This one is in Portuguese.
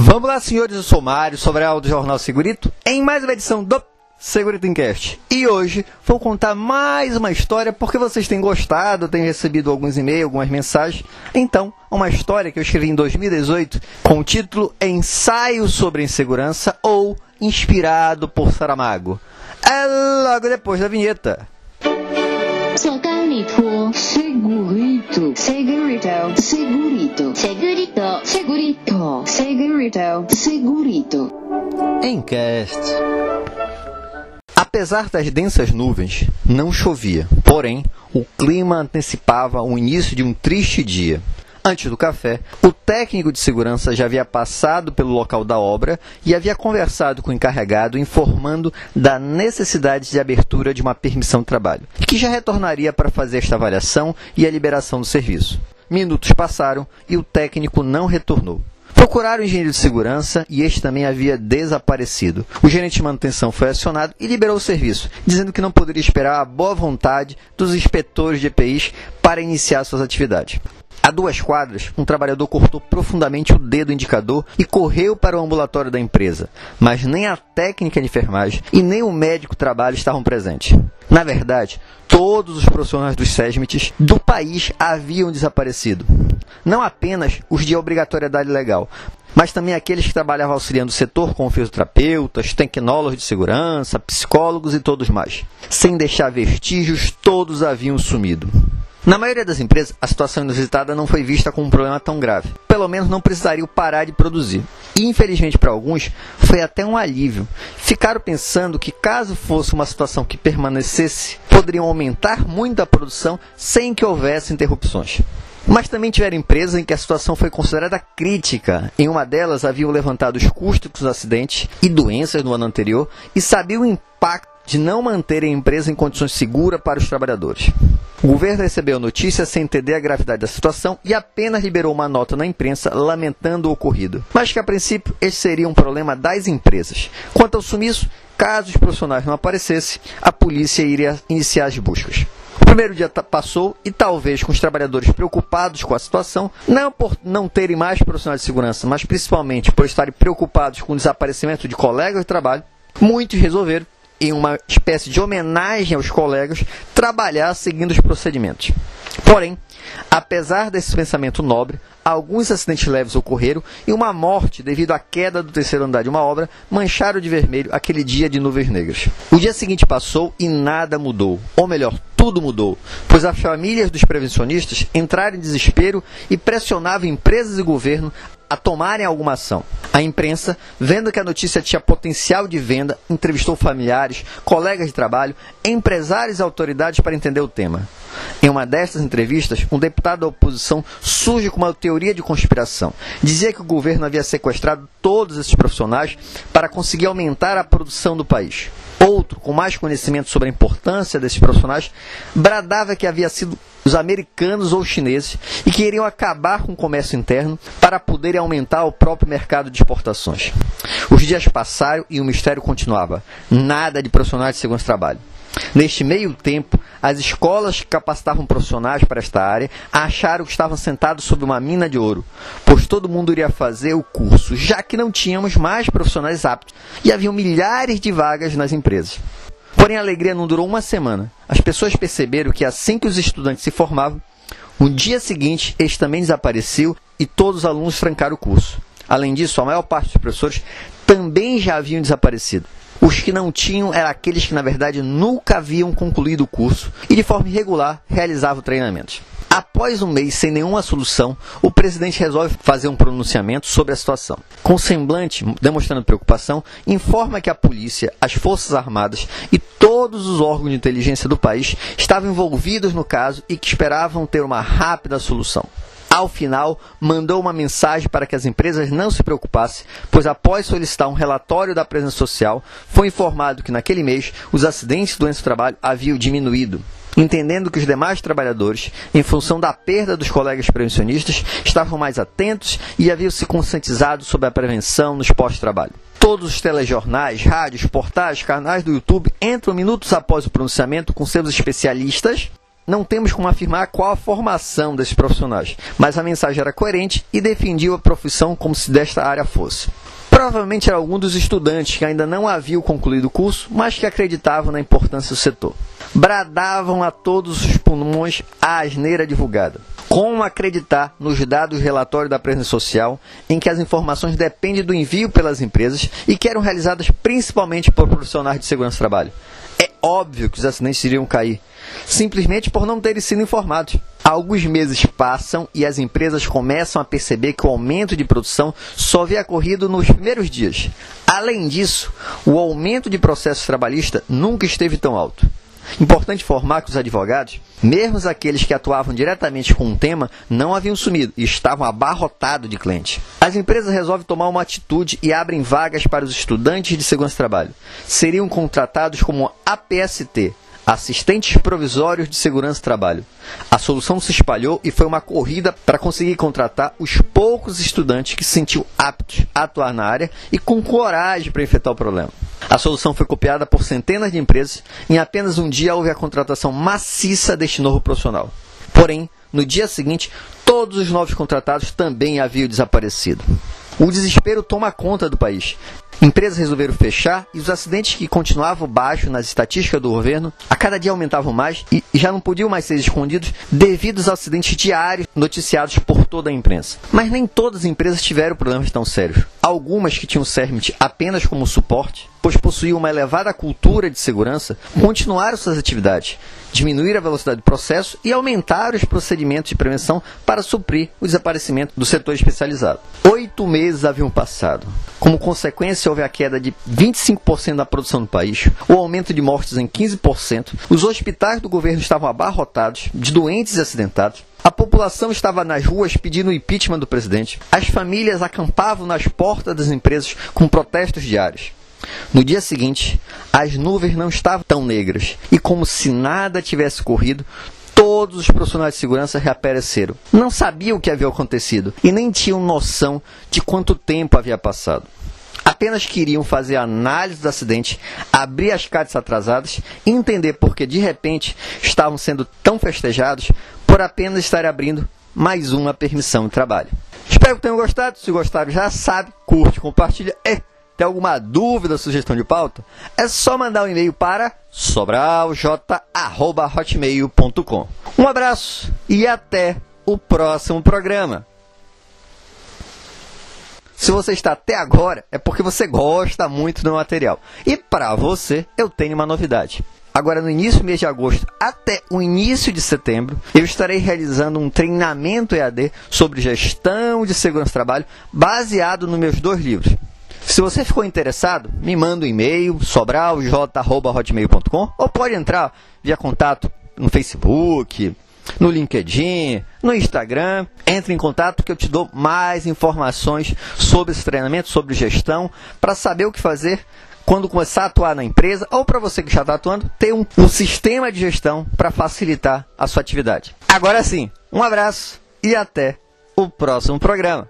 Vamos lá, senhores, eu sou Mário, Sobral do Jornal Segurito, em mais uma edição do Segurito Encast. E hoje vou contar mais uma história porque vocês têm gostado, têm recebido alguns e-mails, algumas mensagens. Então, uma história que eu escrevi em 2018 com o título Ensaio sobre Insegurança ou Inspirado por Saramago. É logo depois da vinheta. Segurito, segurito, segurito, segurito, segurito, segurito, segurito, segurito. Encast. Apesar das densas nuvens, não chovia. Porém, o clima antecipava o início de um triste dia. Antes do café, o técnico de segurança já havia passado pelo local da obra e havia conversado com o encarregado, informando da necessidade de abertura de uma permissão de trabalho, que já retornaria para fazer esta avaliação e a liberação do serviço. Minutos passaram e o técnico não retornou. Procuraram o engenheiro de segurança e este também havia desaparecido. O gerente de manutenção foi acionado e liberou o serviço, dizendo que não poderia esperar a boa vontade dos inspetores de EPIs para iniciar suas atividades. A duas quadras, um trabalhador cortou profundamente o dedo indicador e correu para o ambulatório da empresa, mas nem a técnica de enfermagem e nem o médico trabalho estavam presentes. Na verdade, todos os profissionais dos SESMITs do país haviam desaparecido. Não apenas os de obrigatoriedade legal, mas também aqueles que trabalhavam auxiliando o setor, como fisioterapeutas, tecnólogos de segurança, psicólogos e todos mais. Sem deixar vestígios, todos haviam sumido. Na maioria das empresas, a situação inusitada não foi vista como um problema tão grave. Pelo menos não precisariam parar de produzir. E, infelizmente para alguns, foi até um alívio. Ficaram pensando que, caso fosse uma situação que permanecesse, poderiam aumentar muito a produção sem que houvesse interrupções. Mas também tiveram empresas em que a situação foi considerada crítica. Em uma delas, haviam levantado os custos dos acidentes e doenças no ano anterior e sabiam o impacto de não manter a empresa em condições seguras para os trabalhadores. O governo recebeu a notícia sem entender a gravidade da situação e apenas liberou uma nota na imprensa lamentando o ocorrido. Mas que a princípio esse seria um problema das empresas. Quanto ao sumiço, caso os profissionais não aparecessem, a polícia iria iniciar as buscas. O primeiro dia passou e talvez com os trabalhadores preocupados com a situação, não por não terem mais profissionais de segurança, mas principalmente por estarem preocupados com o desaparecimento de colegas de trabalho, muitos resolveram em uma espécie de homenagem aos colegas, trabalhar seguindo os procedimentos. Porém, apesar desse pensamento nobre, alguns acidentes leves ocorreram e uma morte devido à queda do terceiro andar de uma obra mancharam de vermelho aquele dia de nuvens negras. O dia seguinte passou e nada mudou, ou melhor, tudo mudou, pois as famílias dos prevencionistas entraram em desespero e pressionavam empresas e governo a tomarem alguma ação. A imprensa, vendo que a notícia tinha potencial de venda, entrevistou familiares, colegas de trabalho, empresários e autoridades para entender o tema. Em uma destas entrevistas, um deputado da oposição surge com uma teoria de conspiração. Dizia que o governo havia sequestrado todos esses profissionais para conseguir aumentar a produção do país. Outro, com mais conhecimento sobre a importância desses profissionais, bradava que havia sido os americanos ou chineses e queriam acabar com o comércio interno para poderem aumentar o próprio mercado de exportações. Os dias passaram e o mistério continuava. Nada de profissionais de segurança do trabalho. Neste meio tempo, as escolas que capacitavam profissionais para esta área acharam que estavam sentados sob uma mina de ouro, pois todo mundo iria fazer o curso, já que não tínhamos mais profissionais aptos e haviam milhares de vagas nas empresas. Porém, a alegria não durou uma semana. As pessoas perceberam que assim que os estudantes se formavam, no dia seguinte este também desapareceu e todos os alunos trancaram o curso. Além disso, a maior parte dos professores também já haviam desaparecido. Os que não tinham eram aqueles que, na verdade, nunca haviam concluído o curso e, de forma irregular, realizavam treinamentos. Após um mês sem nenhuma solução, o presidente resolve fazer um pronunciamento sobre a situação. Com semblante demonstrando preocupação, informa que a polícia, as Forças Armadas e todos os órgãos de inteligência do país estavam envolvidos no caso e que esperavam ter uma rápida solução. Ao final, mandou uma mensagem para que as empresas não se preocupassem, pois após solicitar um relatório da presença social, foi informado que naquele mês os acidentes de doença do trabalho haviam diminuído entendendo que os demais trabalhadores, em função da perda dos colegas prevencionistas, estavam mais atentos e haviam se conscientizado sobre a prevenção nos pós-trabalho. Todos os telejornais, rádios, portais, canais do YouTube entram minutos após o pronunciamento com seus especialistas não temos como afirmar qual a formação desses profissionais, mas a mensagem era coerente e defendia a profissão como se desta área fosse. Provavelmente era algum dos estudantes que ainda não haviam concluído o curso, mas que acreditavam na importância do setor. Bradavam a todos os pulmões a asneira divulgada. Como acreditar nos dados do relatório da presença social, em que as informações dependem do envio pelas empresas e que eram realizadas principalmente por profissionais de segurança do trabalho? Óbvio que os acidentes iriam cair, simplesmente por não terem sido informados. Alguns meses passam e as empresas começam a perceber que o aumento de produção só havia ocorrido nos primeiros dias. Além disso, o aumento de processos trabalhistas nunca esteve tão alto. Importante informar que os advogados, mesmo aqueles que atuavam diretamente com o tema, não haviam sumido e estavam abarrotados de clientes. As empresas resolvem tomar uma atitude e abrem vagas para os estudantes de segurança do trabalho. Seriam contratados como APST, assistentes provisórios de segurança do trabalho. A solução se espalhou e foi uma corrida para conseguir contratar os poucos estudantes que se sentiam aptos a atuar na área e com coragem para enfrentar o problema. A solução foi copiada por centenas de empresas. Em apenas um dia houve a contratação maciça deste novo profissional. Porém, no dia seguinte, todos os novos contratados também haviam desaparecido. O desespero toma conta do país. Empresas resolveram fechar e os acidentes que continuavam baixos nas estatísticas do governo a cada dia aumentavam mais e já não podiam mais ser escondidos devido aos acidentes diários noticiados por toda a imprensa. Mas nem todas as empresas tiveram problemas tão sérios. Algumas que tinham o CERMIT apenas como suporte, pois possuíam uma elevada cultura de segurança, continuaram suas atividades, diminuíram a velocidade do processo e aumentaram os procedimentos de prevenção para suprir o desaparecimento do setor especializado. Oito meses haviam passado. Como consequência, houve a queda de 25% da produção do país, o aumento de mortes em 15%, os hospitais do governo estavam abarrotados de doentes e acidentados, a população estava nas ruas pedindo o impeachment do presidente, as famílias acampavam nas portas das empresas com protestos diários. No dia seguinte, as nuvens não estavam tão negras e, como se nada tivesse corrido, todos os profissionais de segurança reapareceram. Não sabiam o que havia acontecido e nem tinham noção de quanto tempo havia passado. Apenas queriam fazer análise do acidente, abrir as cartas atrasadas e entender por que de repente estavam sendo tão festejados por apenas estar abrindo mais uma permissão de trabalho. Espero que tenham gostado. Se gostaram, já sabe, curte, compartilha e tem alguma dúvida, sugestão de pauta? É só mandar um e-mail para sobralj@hotmail.com. Um abraço e até o próximo programa. Se você está até agora, é porque você gosta muito do material. E para você, eu tenho uma novidade. Agora, no início do mês de agosto até o início de setembro, eu estarei realizando um treinamento EAD sobre gestão de segurança do trabalho baseado nos meus dois livros. Se você ficou interessado, me manda um e-mail, sobralj.hotmail.com ou pode entrar via contato no Facebook, no LinkedIn, no Instagram. Entre em contato que eu te dou mais informações sobre esse treinamento, sobre gestão, para saber o que fazer quando começar a atuar na empresa ou para você que já está atuando, ter um, um sistema de gestão para facilitar a sua atividade. Agora sim, um abraço e até o próximo programa.